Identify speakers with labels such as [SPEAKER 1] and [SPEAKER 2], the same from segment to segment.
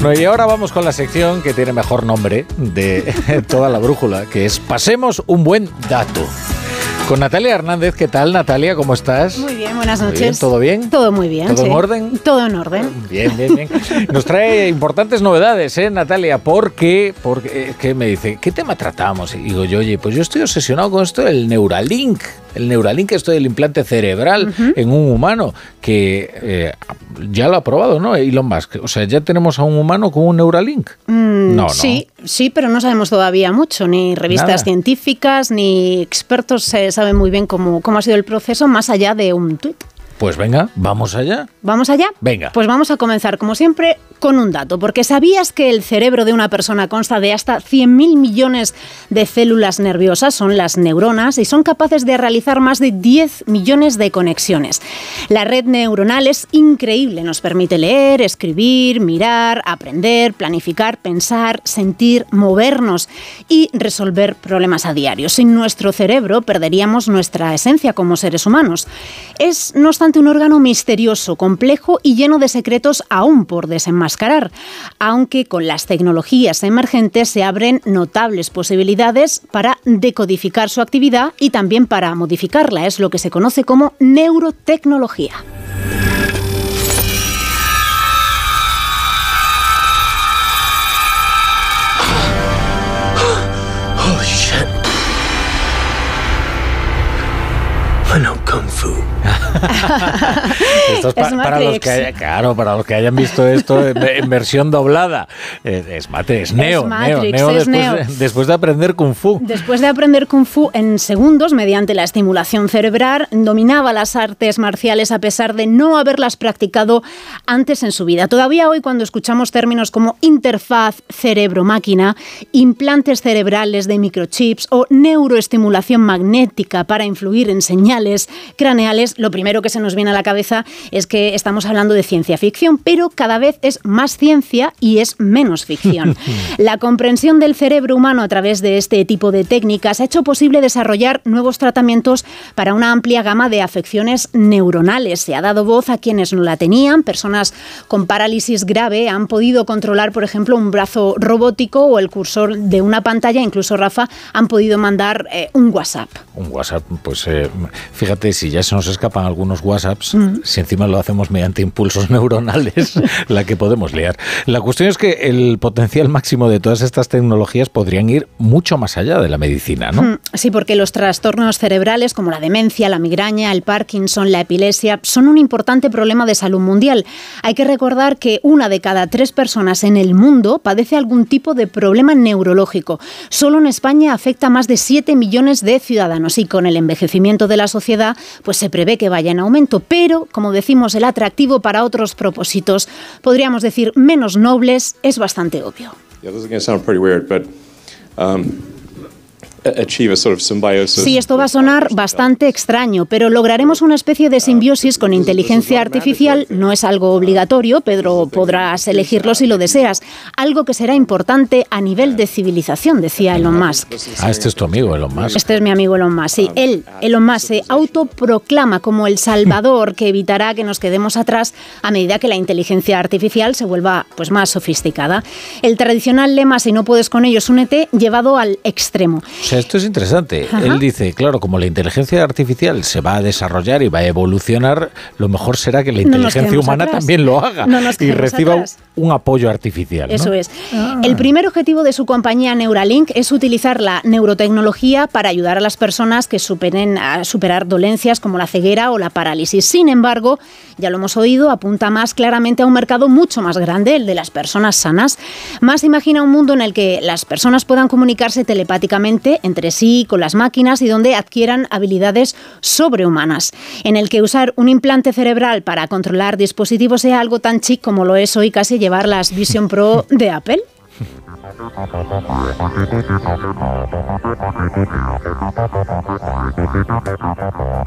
[SPEAKER 1] Bueno, y ahora vamos con la sección que tiene mejor nombre de toda la brújula, que es Pasemos un buen dato. Con Natalia Hernández, ¿qué tal Natalia? ¿Cómo estás?
[SPEAKER 2] Muy bien, buenas noches.
[SPEAKER 1] ¿Todo bien?
[SPEAKER 2] Todo muy bien.
[SPEAKER 1] ¿Todo en orden?
[SPEAKER 2] Todo en orden.
[SPEAKER 1] Bien, bien, bien. Nos trae importantes novedades, ¿eh, Natalia? Porque, porque ¿qué me dice? ¿Qué tema tratamos? Y digo yo, oye, pues yo estoy obsesionado con esto del Neuralink. El Neuralink, esto del implante cerebral en un humano, que eh, ya lo ha probado, ¿no? Elon Musk. O sea, ya tenemos a un humano con un Neuralink.
[SPEAKER 2] Mm, no, no. Sí, sí, pero no sabemos todavía mucho. Ni revistas científicas, ni expertos se saben muy bien cómo, cómo ha sido el proceso, más allá de un tuit.
[SPEAKER 1] Pues venga, vamos allá.
[SPEAKER 2] ¿Vamos allá?
[SPEAKER 1] Venga.
[SPEAKER 2] Pues vamos a comenzar, como siempre, con un dato, porque ¿sabías que el cerebro de una persona consta de hasta 100.000 millones de células nerviosas? Son las neuronas y son capaces de realizar más de 10 millones de conexiones. La red neuronal es increíble, nos permite leer, escribir, mirar, aprender, planificar, pensar, sentir, movernos y resolver problemas a diario. Sin nuestro cerebro perderíamos nuestra esencia como seres humanos. Es, no obstante, un órgano misterioso, complejo y lleno de secretos aún por desenmascarar, aunque con las tecnologías emergentes se abren notables posibilidades para decodificar su actividad y también para modificarla. Es lo que se conoce como neurotecnología.
[SPEAKER 1] esto es, pa-
[SPEAKER 2] Es
[SPEAKER 1] para los que haya- claro, para los que hayan visto esto en, en versión doblada. Es, es es Neo, Neo,
[SPEAKER 2] Matrix,
[SPEAKER 1] Neo
[SPEAKER 2] es
[SPEAKER 1] después,
[SPEAKER 2] Neo.
[SPEAKER 1] De, después de aprender Kung Fu.
[SPEAKER 2] Después de aprender Kung Fu en segundos mediante la estimulación cerebral, dominaba las artes marciales a pesar de no haberlas practicado antes en su vida. Todavía hoy cuando escuchamos términos como interfaz cerebro-máquina, implantes cerebrales de microchips o neuroestimulación magnética para influir en señales craneales, lo primero que se nos viene a la cabeza es que estamos hablando de ciencia ficción, pero cada vez es más ciencia y es menos ficción. La comprensión del cerebro humano a través de este tipo de técnicas ha hecho posible desarrollar nuevos tratamientos para una amplia gama de afecciones neuronales. Se ha dado voz a quienes no la tenían, personas con parálisis grave han podido controlar, por ejemplo, un brazo robótico o el cursor de una pantalla, incluso Rafa, han podido mandar eh, un WhatsApp.
[SPEAKER 1] Un WhatsApp, pues eh, fíjate, si ya se nos escapan algunos WhatsApps,
[SPEAKER 2] Mm.
[SPEAKER 1] si encima lo hacemos mediante impulsos neuronales, la que podemos liar. La cuestión es que el potencial máximo de todas estas tecnologías podrían ir mucho más allá de la medicina, ¿no?
[SPEAKER 2] Mm, Sí, porque los trastornos cerebrales como la demencia, la migraña, el Parkinson, la epilepsia son un importante problema de salud mundial. Hay que recordar que una de cada tres personas en el mundo padece algún tipo de problema neurológico. Solo en España afecta a más de 7 millones de ciudadanos y con el envejecimiento de la sociedad pues se prevé que vaya en aumento. Pero, como decimos, el atractivo para otros propósitos, podríamos decir menos nobles, es bastante obvio. Sí, esto va a sonar bastante extraño, pero lograremos una especie de simbiosis con inteligencia artificial. No es algo obligatorio, pero podrás elegirlo si lo deseas. Algo que será importante a nivel de civilización, decía Elon Musk.
[SPEAKER 1] Ah, este es tu amigo, Elon Musk.
[SPEAKER 2] Este es mi amigo Elon Musk. Sí, él, Elon Musk, se autoproclama como el salvador que evitará que nos quedemos atrás a medida que la inteligencia artificial se vuelva pues, más sofisticada. El tradicional lema, si no puedes con ellos, únete, llevado al extremo.
[SPEAKER 1] Sea, esto es interesante.
[SPEAKER 2] Ajá.
[SPEAKER 1] Él dice, claro, como la inteligencia artificial se va a desarrollar y va a evolucionar, lo mejor será que la
[SPEAKER 2] No
[SPEAKER 1] inteligencia
[SPEAKER 2] quedemos
[SPEAKER 1] humana
[SPEAKER 2] atrás.
[SPEAKER 1] también lo haga
[SPEAKER 2] No
[SPEAKER 1] y reciba
[SPEAKER 2] atrás.
[SPEAKER 1] un apoyo artificial. ¿no?
[SPEAKER 2] Eso es. El primer objetivo de su compañía Neuralink es utilizar la neurotecnología para ayudar a las personas que superen a superar dolencias como la ceguera o la parálisis. Sin embargo, ya lo hemos oído, apunta más claramente a un mercado mucho más grande, el de las personas sanas. Más imagina un mundo en el que las personas puedan comunicarse telepáticamente entre sí, con las máquinas y donde adquieran habilidades sobrehumanas. En el que usar un implante cerebral para controlar dispositivos sea algo tan chic como lo es hoy casi llevar las Vision Pro de Apple.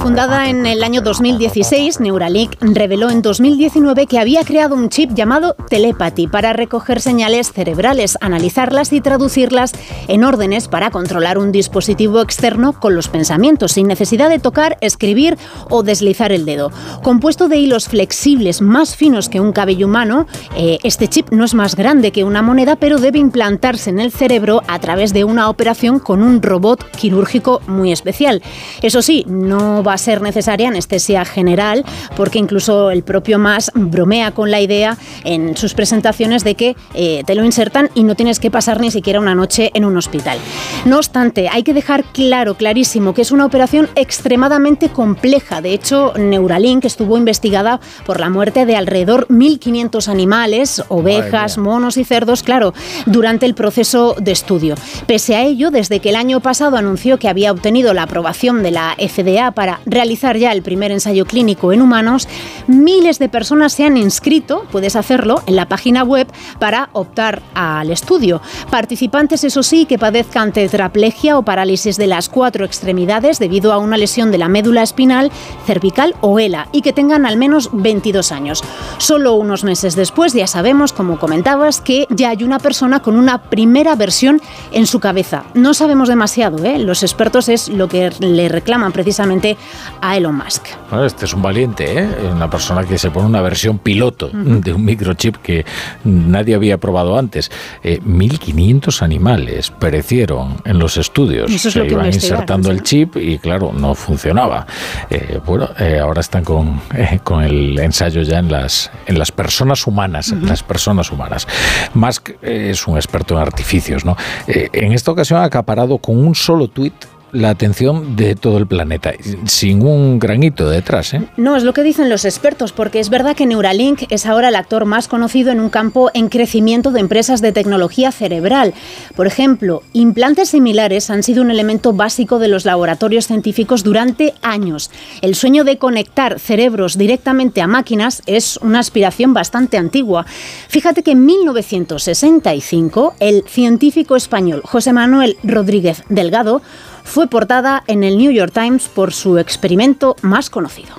[SPEAKER 2] Fundada en el año 2016, Neuralink reveló en 2019 que había creado un chip llamado Telepathy para recoger señales cerebrales, analizarlas y traducirlas en órdenes para controlar un dispositivo externo con los pensamientos, sin necesidad de tocar, escribir o deslizar el dedo. Compuesto de hilos flexibles más finos que un cabello humano, eh, este chip no es más grande que una moneda, pero debe implantarse en el cerebro a través de una operación con un robot quirúrgico muy especial. Eso sí, no va a ser necesaria anestesia general, porque incluso el propio Mas bromea con la idea en sus presentaciones de que eh, te lo insertan y no tienes que pasar ni siquiera una noche en un hospital. No obstante, hay que dejar claro, clarísimo, que es una operación extremadamente compleja. De hecho, Neuralink estuvo investigada por la muerte de alrededor 1.500 animales, ovejas, monos y cerdos, claro, durante el proceso de estudio. Pese a ello, desde que el año pasado anunció que había obtenido la aprobación de la FDA para realizar ya el primer ensayo clínico en humanos, miles de personas se han inscrito, puedes hacerlo, en la página web para optar al estudio. Participantes, eso sí, que padezcan tetraplegia o parálisis de las cuatro extremidades debido a una lesión de la médula espinal, cervical o ELA y que tengan al menos 22 años. Solo unos meses después ya sabemos, como comentabas, que ya hay una persona con una primera versión en su cabeza. No sabemos demasiado, ¿eh? los expertos es lo que le reclaman precisamente a Elon Musk.
[SPEAKER 1] Bueno, este es un valiente, ¿eh? una persona que se pone una versión piloto de un microchip que nadie había probado antes. Eh, 1.500 animales perecieron en los estudios.
[SPEAKER 2] Eso es
[SPEAKER 1] se
[SPEAKER 2] lo
[SPEAKER 1] iban insertando el chip y claro, no funcionaba. Eh, bueno, eh, ahora están con, eh, con el ensayo ya en las, en las personas humanas, en las personas humanas. Musk es un experto en artificios, ¿no? Eh, en esta ocasión ha acaparado con un solo tuit la atención de todo el planeta, sin un granito detrás, ¿eh?
[SPEAKER 2] No, es lo que dicen los expertos, porque es verdad que Neuralink es ahora el actor más conocido en un campo en crecimiento de empresas de tecnología cerebral. Por ejemplo, implantes similares han sido un elemento básico de los laboratorios científicos durante años. El sueño de conectar cerebros directamente a máquinas es una aspiración bastante antigua. Fíjate que en 1965 el científico español José Manuel Rodríguez Delgado fue portada en el New York Times por su experimento más conocido.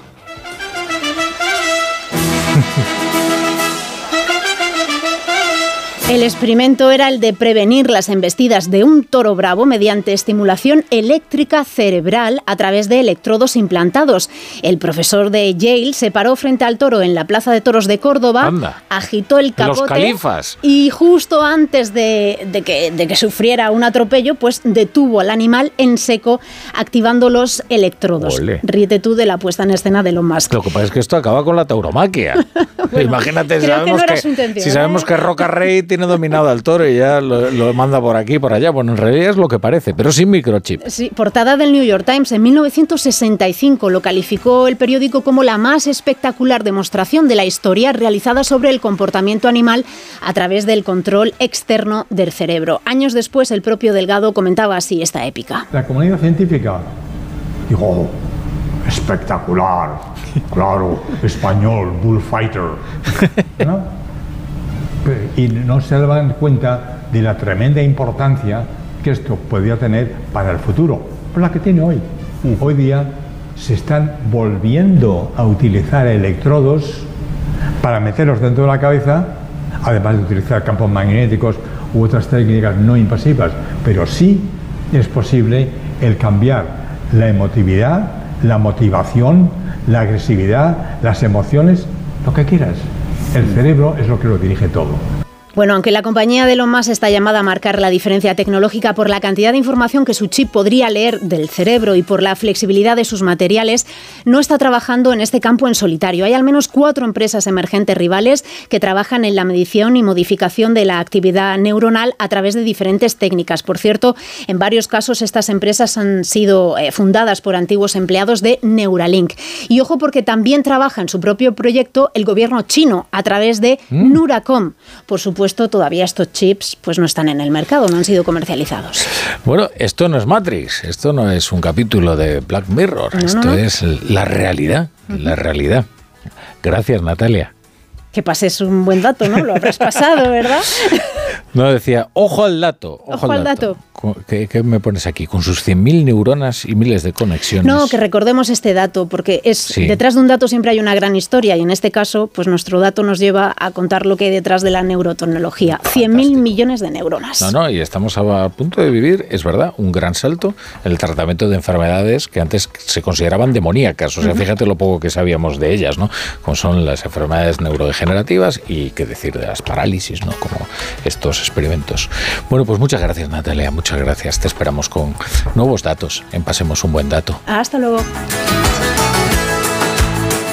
[SPEAKER 2] El experimento era el de prevenir las embestidas de un toro bravo mediante estimulación eléctrica cerebral a través de electrodos implantados. El profesor de Yale se paró frente al toro en la Plaza de Toros de Córdoba,
[SPEAKER 1] Anda.
[SPEAKER 2] agitó el capote y justo antes de, de que, de que sufriera un atropello, pues detuvo al animal en seco activando los electrodos.
[SPEAKER 1] Ole.
[SPEAKER 2] Ríete tú de la puesta en escena de Elon Musk.
[SPEAKER 1] Lo que pasa es que esto acaba con la tauromaquia. Imagínate,
[SPEAKER 2] que
[SPEAKER 1] sabemos
[SPEAKER 2] no era
[SPEAKER 1] que,
[SPEAKER 2] su intención,
[SPEAKER 1] si sabemos
[SPEAKER 2] ¿eh?
[SPEAKER 1] que Roca Rey tiene dominado al toro y ya lo, lo manda por aquí y por allá. Bueno, en realidad es lo que parece, pero sin microchip.
[SPEAKER 2] Sí, portada del New York Times en 1965 lo calificó el periódico como la más espectacular demostración de la historia realizada sobre el comportamiento animal a través del control externo del cerebro. Años después, el propio Delgado comentaba así esta épica.
[SPEAKER 3] La comunidad científica dijo, "Oh, espectacular, claro, español, bullfighter. ¿no? Y no se daban cuenta de la tremenda importancia que esto podía tener para el futuro, por la que tiene hoy. Hoy día se están volviendo a utilizar electrodos para meterlos dentro de la cabeza, además de utilizar campos magnéticos u otras técnicas no invasivas, pero sí es posible el cambiar la emotividad, la motivación, la agresividad, las emociones, lo que quieras. El cerebro es lo que lo dirige todo.
[SPEAKER 2] Bueno, aunque la compañía de Elon Musk está llamada a marcar la diferencia tecnológica por la cantidad de información que su chip podría leer del cerebro y por la flexibilidad de sus materiales, no está trabajando en este campo en solitario. Hay al menos cuatro empresas emergentes rivales que trabajan en la medición y modificación de la actividad neuronal a través de diferentes técnicas. Por cierto, en varios casos estas empresas han sido eh, fundadas por antiguos empleados de Neuralink. Y ojo porque también trabaja en su propio proyecto el gobierno chino a través de Nuracom. Por supuesto, todavía estos chips pues no están en el mercado, no han sido comercializados.
[SPEAKER 1] Bueno, esto no es Matrix, esto no es un capítulo de Black Mirror,
[SPEAKER 2] No, no,
[SPEAKER 1] esto
[SPEAKER 2] no.
[SPEAKER 1] es la realidad, la realidad. Gracias, Natalia.
[SPEAKER 2] Que pases un buen dato, ¿no? Lo habrás pasado, ¿verdad?
[SPEAKER 1] No, decía, ojo al dato. Ojo, al dato. ¿Qué, ¿Qué, me pones aquí? Con sus 100.000 neuronas y miles de conexiones.
[SPEAKER 2] No, que recordemos este dato, porque es detrás de un dato siempre hay una gran historia y en este caso, pues nuestro dato nos lleva a contar lo que hay detrás de la neurotecnología. 100.000 millones de neuronas.
[SPEAKER 1] No, no, y estamos a punto de vivir, es verdad, un gran salto en el tratamiento de enfermedades que antes se consideraban demoníacas. O sea, fíjate lo poco que sabíamos de ellas, ¿no? Como son las enfermedades neurodegenerativas y qué decir de las parálisis, ¿no? Como estos experimentos. Bueno, pues muchas gracias, Natalia. Muchas gracias. Te esperamos con nuevos datos en Pasemos un buen dato.
[SPEAKER 2] Hasta luego.